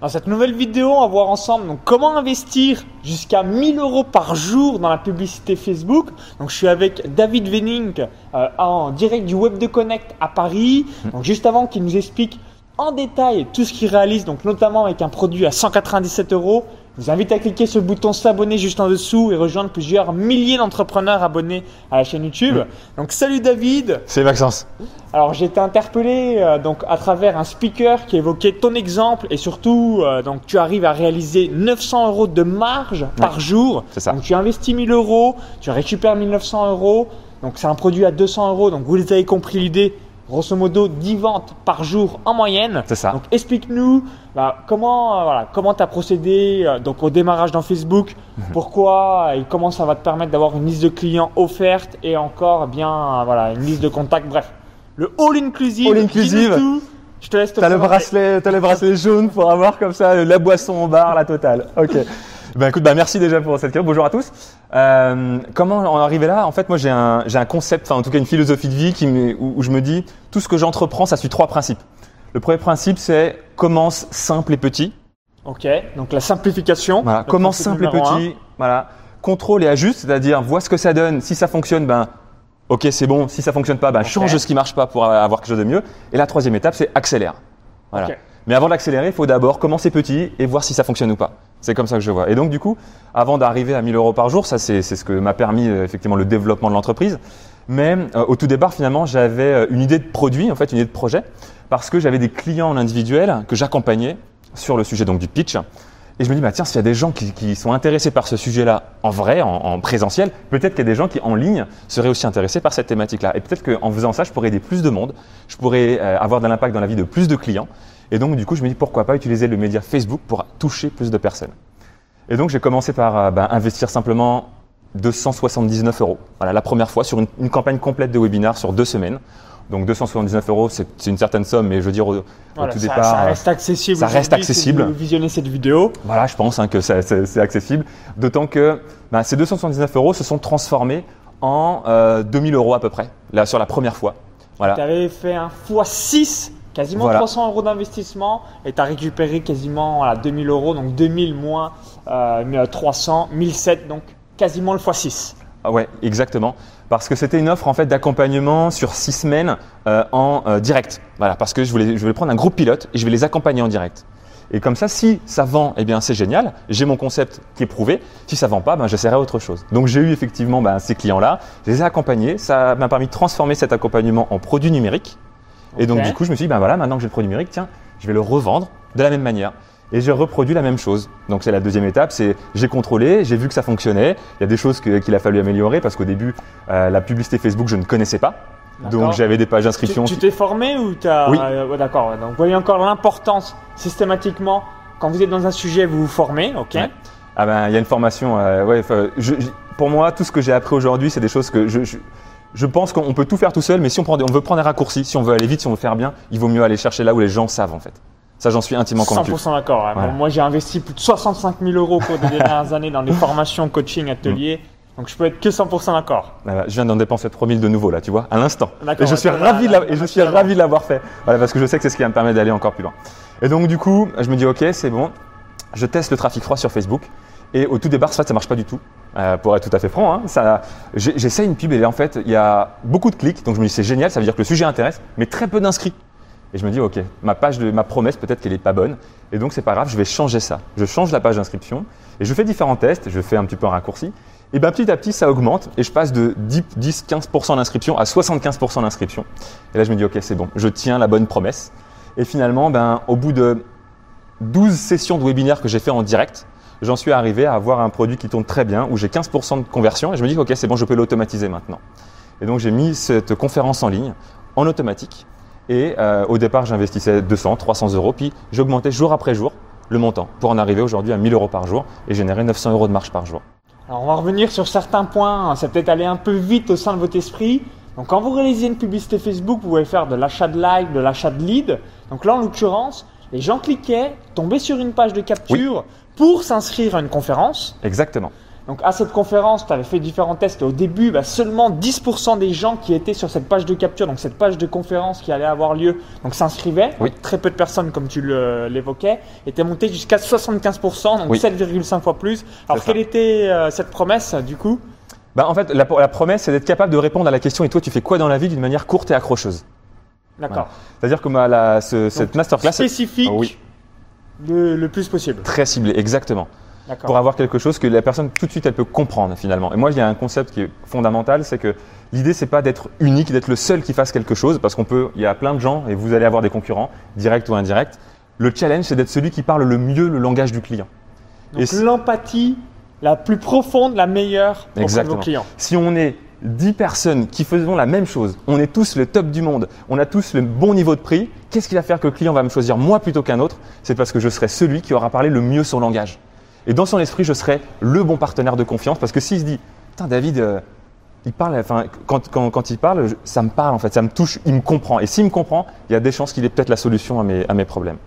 Dans cette nouvelle vidéo, on va voir ensemble donc, comment investir jusqu'à 1000 euros par jour dans la publicité Facebook. Donc, je suis avec David Venning euh, en direct du Web de Connect à Paris. Donc, juste avant qu'il nous explique en détail tout ce qu'il réalise, donc notamment avec un produit à 197 euros. Je vous invite à cliquer sur le bouton s'abonner juste en dessous et rejoindre plusieurs milliers d'entrepreneurs abonnés à la chaîne YouTube. Donc salut David. C'est Maxence. Alors j'ai été interpellé euh, donc à travers un speaker qui évoquait ton exemple et surtout euh, donc tu arrives à réaliser 900 euros de marge par jour. c'est ça. Donc tu investis 1000 euros, tu récupères 1900 euros. Donc c'est un produit à 200 euros. Donc vous les avez compris l'idée grosso modo 10 ventes par jour en moyenne. C'est ça. Donc explique-nous bah, comment euh, voilà, comment tu as procédé euh, donc au démarrage dans Facebook, Mhm. pourquoi et comment ça va te permettre d'avoir une liste de clients offerte et encore eh bien euh, voilà, une liste de contacts bref. Le all inclusive. All inclusive. tout. Je te laisse te T'as le bracelet, t'as le bracelet jaune pour avoir comme ça la boisson au bar, la totale. Ok. Ben écoute, bah merci déjà pour cette question. Bonjour à tous. Euh, comment est arrivé là? En fait, moi j'ai un, j'ai un concept, enfin en tout cas une philosophie de vie qui me- où, où je me dis tout ce que j'entreprends, ça suit trois principes. Le premier principe, c'est commence simple et petit. Ok, donc la simplification. Voilà, commence simple et un. petit. Voilà, contrôle et ajuste, c'est-à-dire vois ce que ça donne. Si ça fonctionne, ben ok c'est bon. Si ça fonctionne pas, ben change ce qui marche pas pour avoir quelque chose de mieux. Et la troisième étape, c'est accélère. Voilà. Ok. Mais avant d'accélérer, il faut d'abord commencer petit et voir si ça fonctionne ou pas. C'est comme ça que je vois. Et donc, du coup, avant d'arriver à 1000 euros par jour, ça, c'est ce que m'a permis euh, effectivement le développement de l'entreprise. Mais euh, au tout départ, finalement, j'avais euh, une idée de produit, en fait, une idée de projet, parce que j'avais des clients en individuel que j'accompagnais sur le sujet donc du pitch. Et je me dis, bah, tiens, s'il y a des gens qui, sont intéressés par ce sujet-là en vrai, en, en présentiel, peut-être qu'il y a des gens qui, en ligne, seraient aussi intéressés par cette thématique-là. Et peut-être qu'en faisant ça, je pourrais aider plus de monde, je pourrais avoir de l'impact dans la vie de plus de clients. Et donc, du coup, je me dis, pourquoi pas utiliser le média Facebook pour toucher plus de personnes. Et donc, j'ai commencé par euh, bah, investir simplement 279 euros. Voilà, la première fois sur une, une campagne complète de webinaire sur deux semaines. Donc 279 euros, c'est une certaine somme, mais je veux dire au, tout ça, départ, ça euh, reste accessible. ça reste aujourd'hui si accessible. vous visionnez cette vidéo. voilà, je pense hein, que c'est accessible. D'autant que bah, ces 279 euros se sont transformés en euh, 2000 euros à peu près, là sur la première fois. Voilà. Tu avais fait un x6, quasiment Voilà. 300 euros d'investissement, et tu as récupéré quasiment voilà, 2000 euros, donc 2000 moins euh, 300, 1007, donc quasiment le x6. Ah ouais, exactement. Parce que c'était une offre en fait d'accompagnement sur six semaines euh, en euh, direct. Voilà, parce que je voulais, je voulais prendre un groupe pilote et je vais les accompagner en direct. Et comme ça, si ça vend, eh bien c'est génial. J'ai mon concept qui est prouvé. Si ça vend pas, ben j'essaierai autre chose. Donc j'ai eu effectivement ben, ces clients-là. Je les ai accompagnés. Ça m'a permis de transformer cet accompagnement en produit numérique. Et donc du coup, je me suis dit ben voilà, maintenant que j'ai le produit numérique, tiens, je vais le revendre de la même manière. Et j'ai reproduit la même chose. Donc c'est la deuxième étape, c'est j'ai contrôlé, j'ai vu que ça fonctionnait. Il y a des choses qu'il a fallu améliorer parce qu'au début, euh, la publicité Facebook, je ne connaissais pas. D'accord. Donc j'avais des pages d'inscription. tu t'es formé ou tu as. Oui. D'accord, ouais, donc vous voyez encore l'importance systématiquement, quand vous êtes dans un sujet, vous vous formez, ok Ouais. Ah ben, il y a une formation. euh, ouais, enfin, je- je- pour moi, tout ce que j'ai appris aujourd'hui, c'est des choses que je, je, je pense qu'on peut tout faire tout seul, mais si on, prend des- on veut prendre des raccourcis, si on veut aller vite, si on veut faire bien, il vaut mieux aller chercher là où les gens savent en fait. Ça, j'en suis intimement convaincu. 100% d'accord. hein. Voilà. Bon, moi, j'ai investi plus de 65 000 euros au cours des dernières années dans des formations, coaching, ateliers. Donc, je peux être que 100% d'accord. Voilà, je viens d'en dépenser 3000 de nouveau là, tu vois, à l'instant. Et je suis ravi de là, la- là, et je suis là, là. ravi de l'avoir fait. Voilà, parce que je sais que c'est ce qui va me permettre d'aller encore plus loin. Et donc du coup, je me dis ok, c'est bon. Je teste le trafic froid sur Facebook. Et au tout départ, ça, ça marche pas du tout. Euh, pour être tout à fait franc, hein, j'essaie une pub et en fait, il y a beaucoup de clics. Donc je me dis c'est génial, ça veut dire que le sujet intéresse, mais très peu d'inscrits. Et je me dis, ok, ma page de ma promesse, peut-être qu'elle est pas bonne. Et donc, c'est pas grave, je vais changer ça. Je change la page d'inscription et je fais différents tests. Je fais un petit peu un raccourci. Et ben, petit à petit, ça augmente et je passe de 10, 10 15% d'inscription à 75% d'inscription. Et là, je me dis, ok, c'est bon, je tiens la bonne promesse. Et finalement, ben, au bout de 12 sessions de webinaire que j'ai fait en direct, j'en suis arrivé à avoir un produit qui tourne très bien, où j'ai 15% de conversion. Et je me dis, ok, c'est bon, je peux l'automatiser maintenant. Et donc, j'ai mis cette conférence en ligne en automatique. Et euh, au départ, j'investissais 200, 300 euros, puis j'augmentais jour après jour le montant pour en arriver aujourd'hui à 1000 euros par jour et générer 900 euros de marge par jour. Alors, on va revenir sur certains points. Ça peut-être aller un peu vite au sein de votre esprit. Donc, quand vous réalisez une publicité Facebook, vous pouvez faire de l'achat de like, de l'achat de lead. Donc là, en l'occurrence, les gens cliquaient, tombaient sur une page de capture pour s'inscrire à une conférence. Exactement. Donc à cette conférence, tu avais fait différents tests. Et au début, bah, seulement 10% des gens qui étaient sur cette page de capture, donc cette page de conférence qui allait avoir lieu, donc s'inscrivaient. Oui. Très peu de personnes, comme tu l'évoquais, étaient montées jusqu'à 75%, donc Oui. 7,5 fois plus. Alors ça. quelle était euh, cette promesse du coup? Bah, en fait, la, la promesse, c'est d'être capable de répondre à la question et toi, tu fais quoi dans la vie d'une manière courte et accrocheuse? D'accord. C'est-à-dire que ma- la- ce- cette masterclass est Spécifique oui. Le, le plus possible. très ciblée, exactement. Pour avoir quelque chose que la personne tout de suite elle peut comprendre finalement. Et moi il y a un concept qui est fondamental, c'est que l'idée c'est pas d'être unique, d'être le seul qui fasse quelque chose, parce qu'on peut, il y a plein de gens et vous allez avoir des concurrents, directs ou indirects. Le challenge c'est d'être celui qui parle le mieux le langage du client. Donc l'empathie la plus profonde, la meilleure Exactement. vos clients. Si on est 10 personnes qui faisons la même chose, on est tous le top du monde, on a tous le bon niveau de prix, qu'est-ce qui va faire que le client va me choisir moi plutôt qu'un autre? C'est parce que je serai celui qui aura parlé le mieux son langage. Et dans son esprit, je serai le bon partenaire de confiance parce que s'il se dit, putain David, euh, il parle, enfin, quand, quand, quand il parle, ça me parle en fait, ça me touche, il me comprend. Et s'il me comprend, il y a des chances qu'il ait peut-être la solution à mes, à mes problèmes.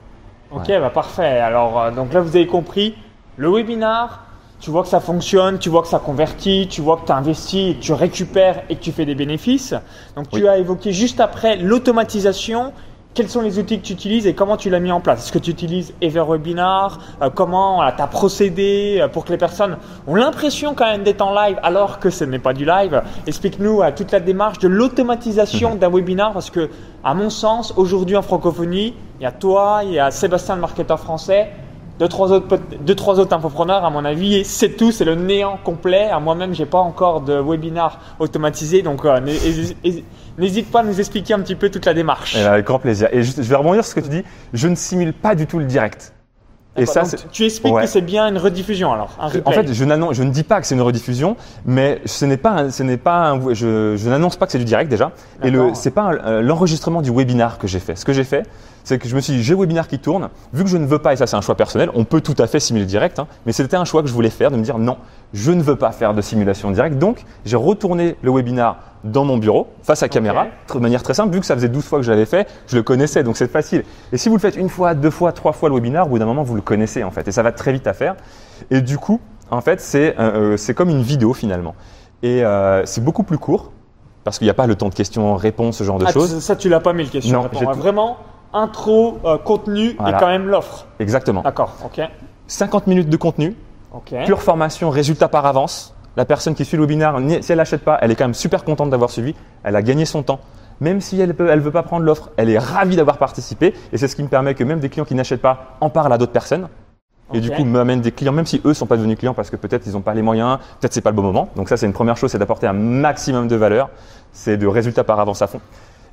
Ok, bah parfait. Alors, euh, donc là, vous avez compris, le webinar, tu vois que ça fonctionne, tu vois que ça convertit, tu vois que tu investis, tu récupères et que tu fais des bénéfices. Donc, tu as évoqué juste après l'automatisation. Quels sont les outils que tu utilises et comment tu l'as mis en place? Est-ce que tu utilises EverWebinar Euh, Comment tu as procédé euh, pour que les personnes ont l'impression quand même d'être en live alors que ce n'est pas du live? Explique-nous euh, toute la démarche de l'automatisation d'un webinar parce que, à mon sens, aujourd'hui en francophonie, il y a toi, il y a Sébastien le marketeur français, deux trois autres deux trois autres infopreneurs à mon avis et c'est tout, c'est le néant complet. À moi-même, j'ai pas encore de webinar automatisé, donc euh, n'hé- hé- hé- n'hésite pas à nous expliquer un petit peu toute la démarche. Et avec grand plaisir. Et je vais rebondir sur ce que tu dis, je ne simule pas du tout le direct. Et ça, donc, tu expliques Ouais. que c'est bien une rediffusion alors, un. En fait, je, je ne dis pas que c'est une rediffusion, mais ce n'est pas, un- ce n'est pas, un- je, je n'annonce pas que c'est du direct déjà. Et le, c'est pas euh, l'enregistrement du webinar que j'ai fait. Ce que j'ai fait, c'est que je me suis dit, j'ai le webinar qui tourne. Vu que je ne veux pas, et ça c'est un choix personnel, on peut tout à fait simuler le direct, hein, mais c'était un choix que je voulais faire, de me dire non, je ne veux pas faire de simulation directe. Donc, j'ai retourné le webinar dans mon bureau, face à caméra, de manière très simple. Vu que ça faisait 12 fois que je l'avais fait, je le connaissais, donc c'est facile. Et si vous le faites une fois, deux fois, trois fois le webinar, au bout d'un moment, vous le connaissez en fait, et ça va très vite à faire. Et du coup, en fait, c'est euh, euh, comme une vidéo finalement. Et euh, c'est beaucoup plus court, parce qu'il n'y a pas le temps de questions-réponses, ce genre de Ah, choses. ça, tu l'as pas mis le question. Non, Vraiment, intro, euh, contenu Voilà. et quand même l'offre. Exactement. D'accord, ok. 50 minutes de contenu, pure formation, résultat par avance. La personne qui suit le webinaire, si elle n'achète pas, elle est quand même super contente d'avoir suivi. Elle a gagné son temps. Même si elle ne elle veut pas prendre l'offre, elle est ravie d'avoir participé. Et c'est ce qui me permet que même des clients qui n'achètent pas en parlent à d'autres personnes. Et du coup, m'amènent des clients, même si eux sont pas devenus clients parce que peut-être ils n'ont pas les moyens, peut-être c'est pas le bon moment. Donc ça, c'est une première chose, c'est d'apporter un maximum de valeur, c'est de résultats par avance à fond.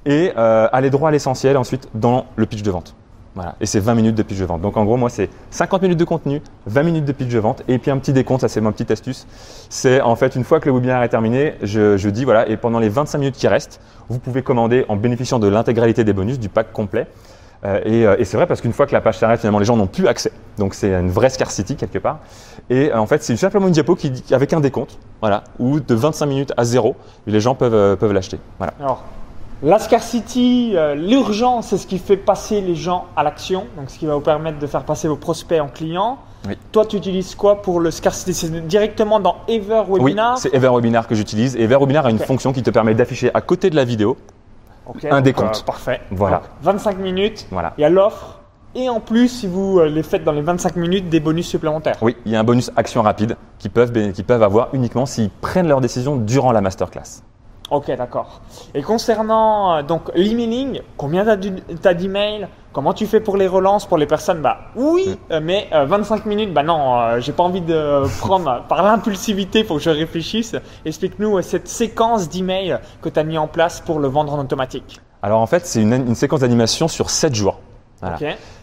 Et euh, aller droit à l'essentiel ensuite dans le pitch de vente. Voilà. Et c'est 20 minutes de pitch de vente. Donc en gros, moi, c'est 50 minutes de contenu, 20 minutes de pitch de vente, et puis un petit décompte, ça c'est ma petite astuce. C'est en fait, une fois que le webinaire est terminé, je, dis, voilà, et pendant les 25 minutes qui restent, vous pouvez commander en bénéficiant de l'intégralité des bonus, du pack complet. Euh, et euh, et c'est vrai parce qu'une fois que la page s'arrête, finalement, les gens n'ont plus accès. Donc c'est une vraie scarcity quelque part. Et en fait, c'est simplement une diapo qui, avec un décompte, voilà, où de 25 minutes à zéro, les gens peuvent, peuvent l'acheter. Voilà. Alors, la scarcity, euh, l'urgence, c'est ce qui fait passer les gens à l'action, donc ce qui va vous permettre de faire passer vos prospects en clients. Oui. Toi, tu utilises quoi pour le scarcity? C'est directement dans Ever Oui, Webinar? c'est Everwebinar que j'utilise. Et Everwebinar a une fonction qui te permet d'afficher à côté de la vidéo. Un décompte. euh, parfait. Voilà. Donc, 25 minutes, Voilà. il y a l'offre. Et en plus, si vous euh, les faites dans les 25 minutes, des bonus supplémentaires. Oui, il y a un bonus action rapide qu'ils peuvent, peuvent avoir uniquement s'ils prennent leur décision durant la masterclass. Ok, d'accord. Et concernant euh, donc l'emailing, combien tu as d'emails? Comment tu fais pour les relances pour les personnes? Bah oui, Mm. euh, mais euh, 25 minutes, bah non, euh, j'ai pas envie de prendre euh, par l'impulsivité, faut que je réfléchisse. Explique-nous euh, cette séquence d'emails que tu as mis en place pour le vendre en automatique. Alors en fait, c'est une, une séquence d'animation sur 7 jours. Voilà.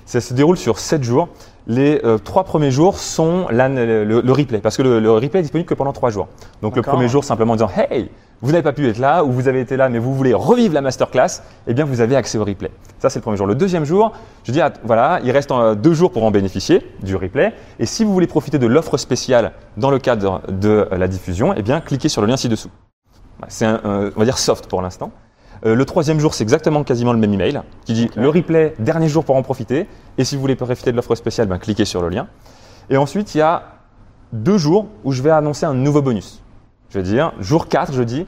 Ça se déroule sur 7 jours. Les euh, trois premiers jours sont la- le, le replay, parce que le, le replay est disponible que pendant 3 jours. Donc le premier jour, simplement en disant Hey, vous n'avez pas pu être là, ou vous avez été là, mais vous voulez revivre la masterclass, eh bien vous avez accès au replay. Ça, c'est le premier jour. Le deuxième jour, je dis ah, voilà, il reste euh, deux jours pour en bénéficier du replay. Et si vous voulez profiter de l'offre spéciale dans le cadre de euh, la diffusion, eh bien cliquez sur le lien ci-dessous. C'est un, on va dire soft pour l'instant. Euh, le troisième jour, c'est exactement quasiment le même email qui dit le replay, dernier jour pour en profiter. Et si vous voulez profiter de l'offre spéciale, ben, cliquez sur le lien. Et ensuite, il y a deux jours où je vais annoncer un nouveau bonus. Je vais dire, jour 4, je dis,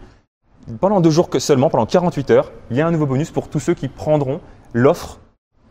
pendant deux jours que seulement, pendant 48 heures, il y a un nouveau bonus pour tous ceux qui prendront l'offre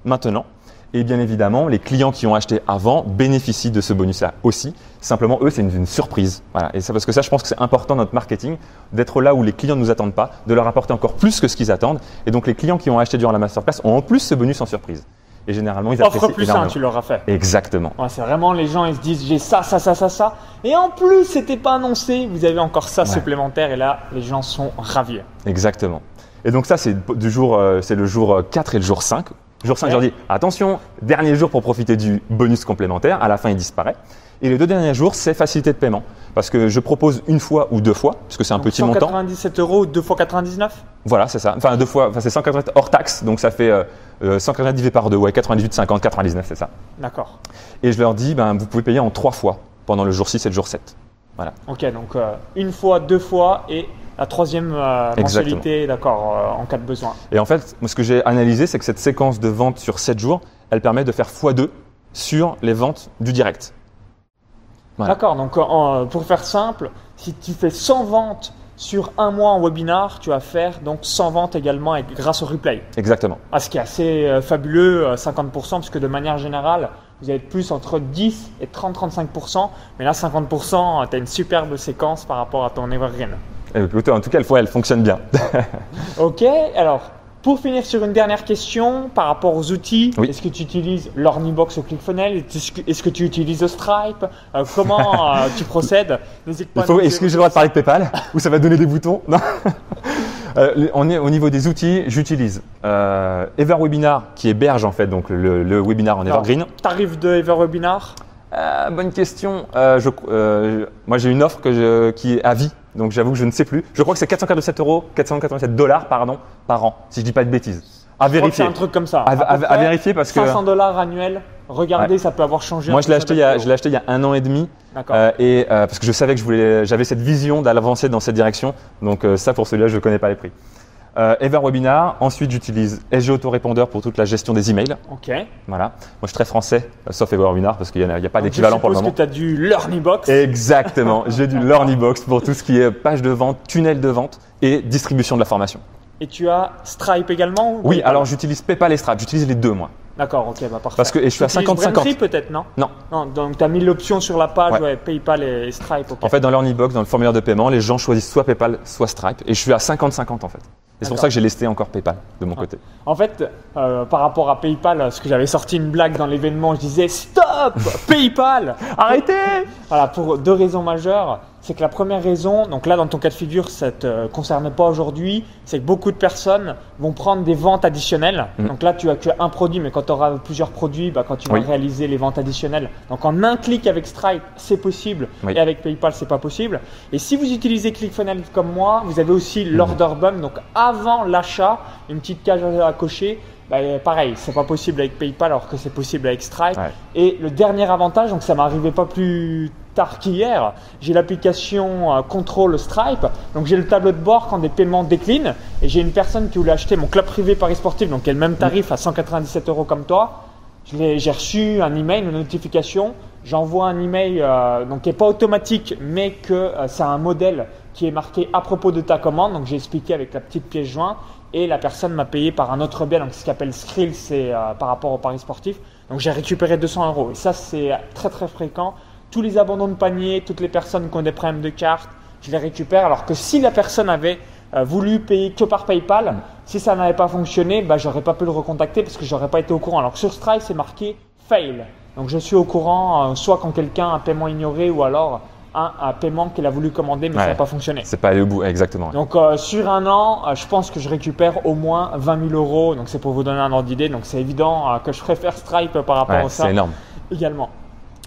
maintenant. Et bien évidemment, les clients qui ont acheté avant bénéficient de ce bonus-là aussi. Simplement, eux, c'est une, une surprise. Voilà. Et c'est parce que ça, je pense que c'est important dans notre marketing d'être là où les clients ne nous attendent pas, de leur apporter encore plus que ce qu'ils attendent. Et donc, les clients qui ont acheté durant la masterclass ont en plus ce bonus en surprise. Et généralement, ils Offre apprécient plus un, énormément. tu leur as fait. Exactement. Ouais, c'est vraiment les gens, ils se disent j'ai ça, ça, ça, ça, ça. Et en plus, c'était pas annoncé, vous avez encore ça Ouais. supplémentaire. Et là, les gens sont ravis. Exactement. Et donc ça, c'est du jour, euh, c'est le jour 4 et le jour 5. Jour 5, Ouais. je leur dis attention, dernier jour pour profiter du bonus complémentaire. À la fin, il disparaît. Et les deux derniers jours, c'est facilité de paiement. Parce que je propose une fois ou deux fois, parce que c'est un Donc, petit montant. 197 euros, 2 fois 99 Voilà, c'est ça. Enfin, deux fois, enfin, c'est 180 hors taxe, donc ça fait euh, euh, 180 divisé par deux, ouais, 98, 50, 99, c'est ça. D'accord. Et je leur dis, ben, vous pouvez payer en trois fois pendant le jour 6 et le jour 7. Ok, donc euh, une fois, deux fois et la troisième euh, mensualité, d'accord, euh, en cas de besoin. Et en fait, moi, ce que j'ai analysé, c'est que cette séquence de vente sur 7 jours, elle permet de faire x2 sur les ventes du direct. Voilà. D'accord, donc euh, en- pour faire simple, si tu fais 100 ventes sur un mois en webinar, tu vas faire donc 100 ventes également grâce au replay. Exactement. Ah, ce qui est assez euh, fabuleux, euh, 50%, puisque de manière générale, vous être plus entre 10 et 30-35%, mais là 50%, tu as une superbe séquence par rapport à ton evergreen. Et écoutez, en tout cas, elle, fonctionne bien. Ok, alors pour finir sur une dernière question par rapport aux outils, Oui. est-ce que tu utilises l'Ornibox ou ClickFunnels Est-ce que, tu utilises Stripe? Euh, Comment euh, tu procèdes? Est-ce que j'ai le droit de parler de PayPal? Ou ça va donner des boutons? Non. Euh, on est au niveau des outils, j'utilise EverWebinar qui héberge en fait donc le, le webinar en Alors, evergreen. Tarif de EverWebinar bonne question. Je- moi j'ai une offre que je- qui est à vie, donc j'avoue que je ne sais plus. Je crois que c'est 487 euros, 487 dollars pardon par an, si je dis pas de bêtises. À Je vérifier. C'est un truc comme ça. À, À peu à- à près vérifier parce que 500 dollars annuels. Regardez, ça peut avoir changé. moi je l'ai acheté, il y a, vidéo. je l'ai acheté il y a un an et demi D'accord. euh, et euh, parce que je savais que je voulais, j'avais cette vision d'avancer dans cette direction. Donc euh, ça pour celui-là je ne connais pas les prix. Euh, EverWebinar. Ensuite j'utilise SG Autorépondeur pour toute la gestion des emails. Ok. Voilà. Moi je suis très français, euh, sauf EverWebinar parce qu'il n'y a, pas d'équivalent pour le Je moment. suppose que tu as du LearnyBox. Exactement. J'ai du LearnyBox pour tout ce qui est page de vente, tunnel de vente et distribution de la formation. Et tu as Stripe également ou Oui, alors j'utilise PayPal et Stripe. J'utilise les deux, moi. D'accord, ok, bah parfait. Parce que et je suis à Tu utilises 50-50. Braintree, peut-être, non? Non. Non, donc tu as mis l'option sur la page, Ouais. ouais, PayPal et Stripe. ok. En fait, dans LearnyBox, dans le formulaire de paiement, les gens choisissent soit PayPal, soit Stripe. Et je suis à 50-50 en fait. Et c'est pour ça que j'ai lesté encore PayPal de mon Ah. côté. En fait, euh, par rapport à PayPal, parce que j'avais sorti une blague dans l'événement, je disais Stop PayPal Arrêtez Voilà, pour deux raisons majeures. C'est que la première raison, donc là dans ton cas de figure, ça ne te concerne pas aujourd'hui, c'est que beaucoup de personnes vont prendre des ventes additionnelles. Mhm. Donc là, tu as que un produit, mais quand tu auras plusieurs produits, bah, quand tu vas réaliser les ventes additionnelles. Donc en un clic avec Stripe, c'est possible, Oui. et avec PayPal, c'est pas possible. Et si vous utilisez ClickFunnels comme moi, vous avez aussi l'order bump. Donc avant l'achat, une petite case à cocher. Bah, pareil, c'est pas possible avec PayPal alors que c'est possible avec Stripe. Ouais. Et le dernier avantage, donc ça m'arrivait pas plus tard qu'hier, j'ai l'application euh, Control Stripe. Donc j'ai le tableau de bord quand des paiements déclinent. Et j'ai une personne qui voulait acheter mon club privé Paris Sportif, donc qui est le même tarif à 197 euros comme toi. J'ai reçu un email, une notification. J'envoie un email euh, donc qui n'est pas automatique, mais que euh, c'est un modèle qui est marqué à propos de ta commande. Donc j'ai expliqué avec la petite pièce jointe et la personne m'a payé par un autre biais, donc ce qu'on appelle Skrill, c'est euh, par rapport au Paris sportif. Donc j'ai récupéré 200 euros et ça c'est très très fréquent. Tous les abandons de panier, toutes les personnes qui ont des problèmes de carte, je les récupère. Alors que si la personne avait euh, voulu payer que par PayPal, si ça n'avait pas fonctionné, bah, j'aurais pas pu le recontacter parce que j'aurais pas été au courant. Alors que sur Stripe, c'est marqué fail. Donc je suis au courant, euh, soit quand quelqu'un a un paiement ignoré ou alors un, un paiement qu'il a voulu commander mais ça n'a pas fonctionné. C'est pas aller au bout, exactement. Donc euh, sur un an, euh, je pense que je récupère au moins 20 000 euros. Donc c'est pour vous donner un ordre d'idée. Donc c'est évident euh, que je préfère Stripe par rapport Ouais, à ça c'est énorme. également.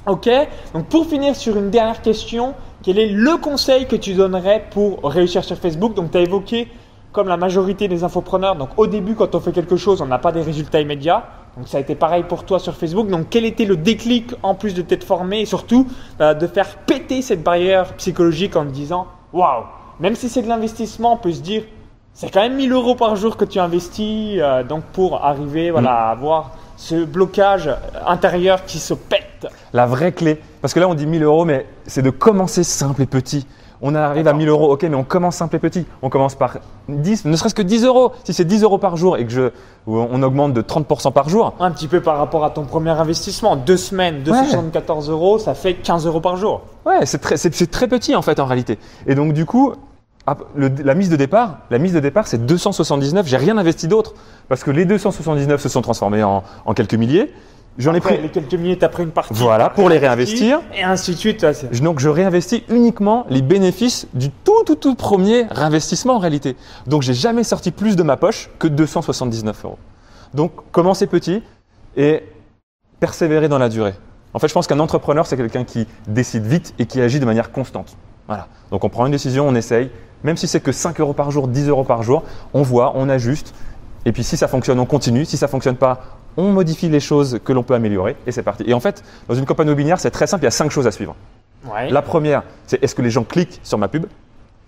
Ok, donc pour finir sur une dernière question, quel est le conseil que tu donnerais pour réussir sur Facebook? Donc tu as évoqué, comme la majorité des infopreneurs, donc au début quand on fait quelque chose, on n'a pas des résultats immédiats. Donc ça a été pareil pour toi sur Facebook. Donc quel était le déclic en plus de t'être formé et surtout euh, de faire péter cette barrière psychologique en te disant waouh, même si c'est de l'investissement, on peut se dire c'est quand même 1000 euros par jour que tu investis euh, donc pour arriver voilà, à avoir ce blocage intérieur qui se pète. La vraie clé, parce que là on dit 1000 euros, mais c'est de commencer simple et petit. On arrive à 1000 euros, ok, mais on commence simple et petit. On commence par 10, ne serait-ce que 10 euros. Si c'est 10 euros par jour et que je, on augmente de 30% par jour. Un petit peu par rapport à ton premier investissement. Deux semaines, 274 euros, ça fait 15 euros par jour. Ouais, c'est très, c'est très petit en fait en réalité. Et donc du coup, la mise de départ, la mise de départ, c'est 279. J'ai rien investi d'autre parce que les 279 se sont transformés en, en quelques milliers. J'en ai pris les quelques minutes après une partie. Voilà, pour les réinvestir. Et ainsi de suite. Donc je réinvestis uniquement les bénéfices du tout tout tout premier réinvestissement en réalité. Donc j'ai jamais sorti plus de ma poche que 279 euros. Donc commencez petit et persévérer dans la durée. En fait, je pense qu'un entrepreneur, c'est quelqu'un qui décide vite et qui agit de manière constante. Voilà. Donc on prend une décision, on essaye. Même si c'est que 5 euros par jour, 10 euros par jour, on voit, on ajuste. Et puis si ça fonctionne, on continue. Si ça fonctionne pas, on modifie les choses que l'on peut améliorer et c'est parti. Et en fait, dans une campagne webinaire, c'est très simple, il y a cinq choses à suivre. La première, c'est est-ce que les gens cliquent sur ma pub?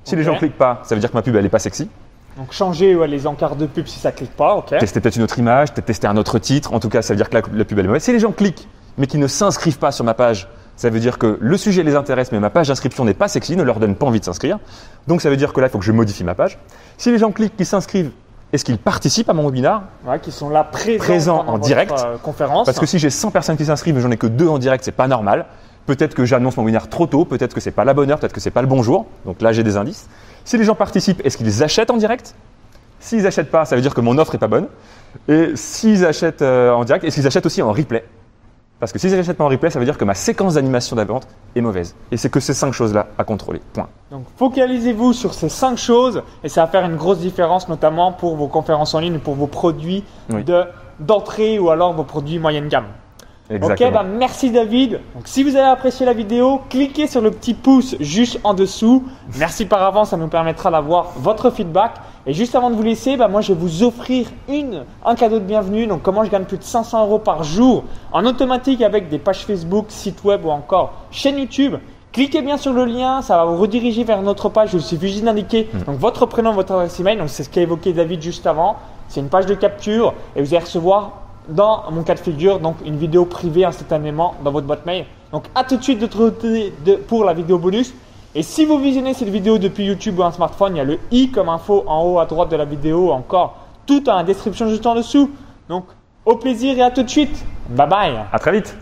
Si les gens cliquent pas, ça veut dire que ma pub elle est pas sexy. Donc changer les encarts de pub si ça clique pas, ok. Tester peut-être une autre image, peut-être tester un autre titre. En tout cas, ça veut dire que la, pub elle est mauvaise. Si les gens cliquent mais qui ne s'inscrivent pas sur ma page, ça veut dire que le sujet les intéresse, mais ma page d'inscription n'est pas sexy, ne leur donne pas envie de s'inscrire. Donc ça veut dire que là, il faut que je modifie ma page. Si les gens cliquent, qui s'inscrivent, est-ce qu'ils participent à mon webinaire ouais, Qui sont là présents, en direct. Euh, conférence. Parce que si j'ai 100 personnes qui s'inscrivent, mais j'en ai que deux en direct, c'est pas normal. Peut-être que j'annonce mon webinaire trop tôt, peut-être que c'est pas la bonne heure, peut-être que c'est pas le bon jour. Donc là, j'ai des indices. Si les gens participent, est-ce qu'ils achètent en direct? S'ils n'achètent pas, ça veut dire que mon offre est pas bonne. Et s'ils achètent euh, en direct, est-ce qu'ils achètent aussi en replay? Parce que si je n'achète pas en replay, ça veut dire que ma séquence d'animation d'attente est mauvaise. Et c'est que ces cinq choses-là à contrôler. Point. Donc focalisez-vous sur ces cinq choses et ça va faire une grosse différence, notamment pour vos conférences en ligne, pour vos produits d'entrée ou alors vos produits moyenne gamme. Exactement. Ok, bah merci David. Donc si vous avez apprécié la vidéo, cliquez sur le petit pouce juste en dessous. Merci par avance, ça nous permettra d'avoir votre feedback. Et juste avant de vous laisser, bah moi je vais vous offrir une, un cadeau de bienvenue. Donc comment je gagne plus de 500 euros par jour en automatique avec des pages Facebook, site web ou encore chaîne YouTube. Cliquez bien sur le lien, ça va vous rediriger vers notre page. Il suffit juste d'indiquer hmm. donc votre prénom, votre adresse email. Donc c'est ce qu'a évoqué David juste avant. C'est une page de capture et vous allez recevoir dans mon cas de figure, donc une vidéo privée instantanément dans votre boîte mail. Donc à tout de suite de, pour la vidéo bonus. Et si vous visionnez cette vidéo depuis YouTube ou un smartphone, il y a le i comme info en haut à droite de la vidéo, encore tout la description juste en dessous. Donc au plaisir et à tout de suite. Bye bye. À très vite.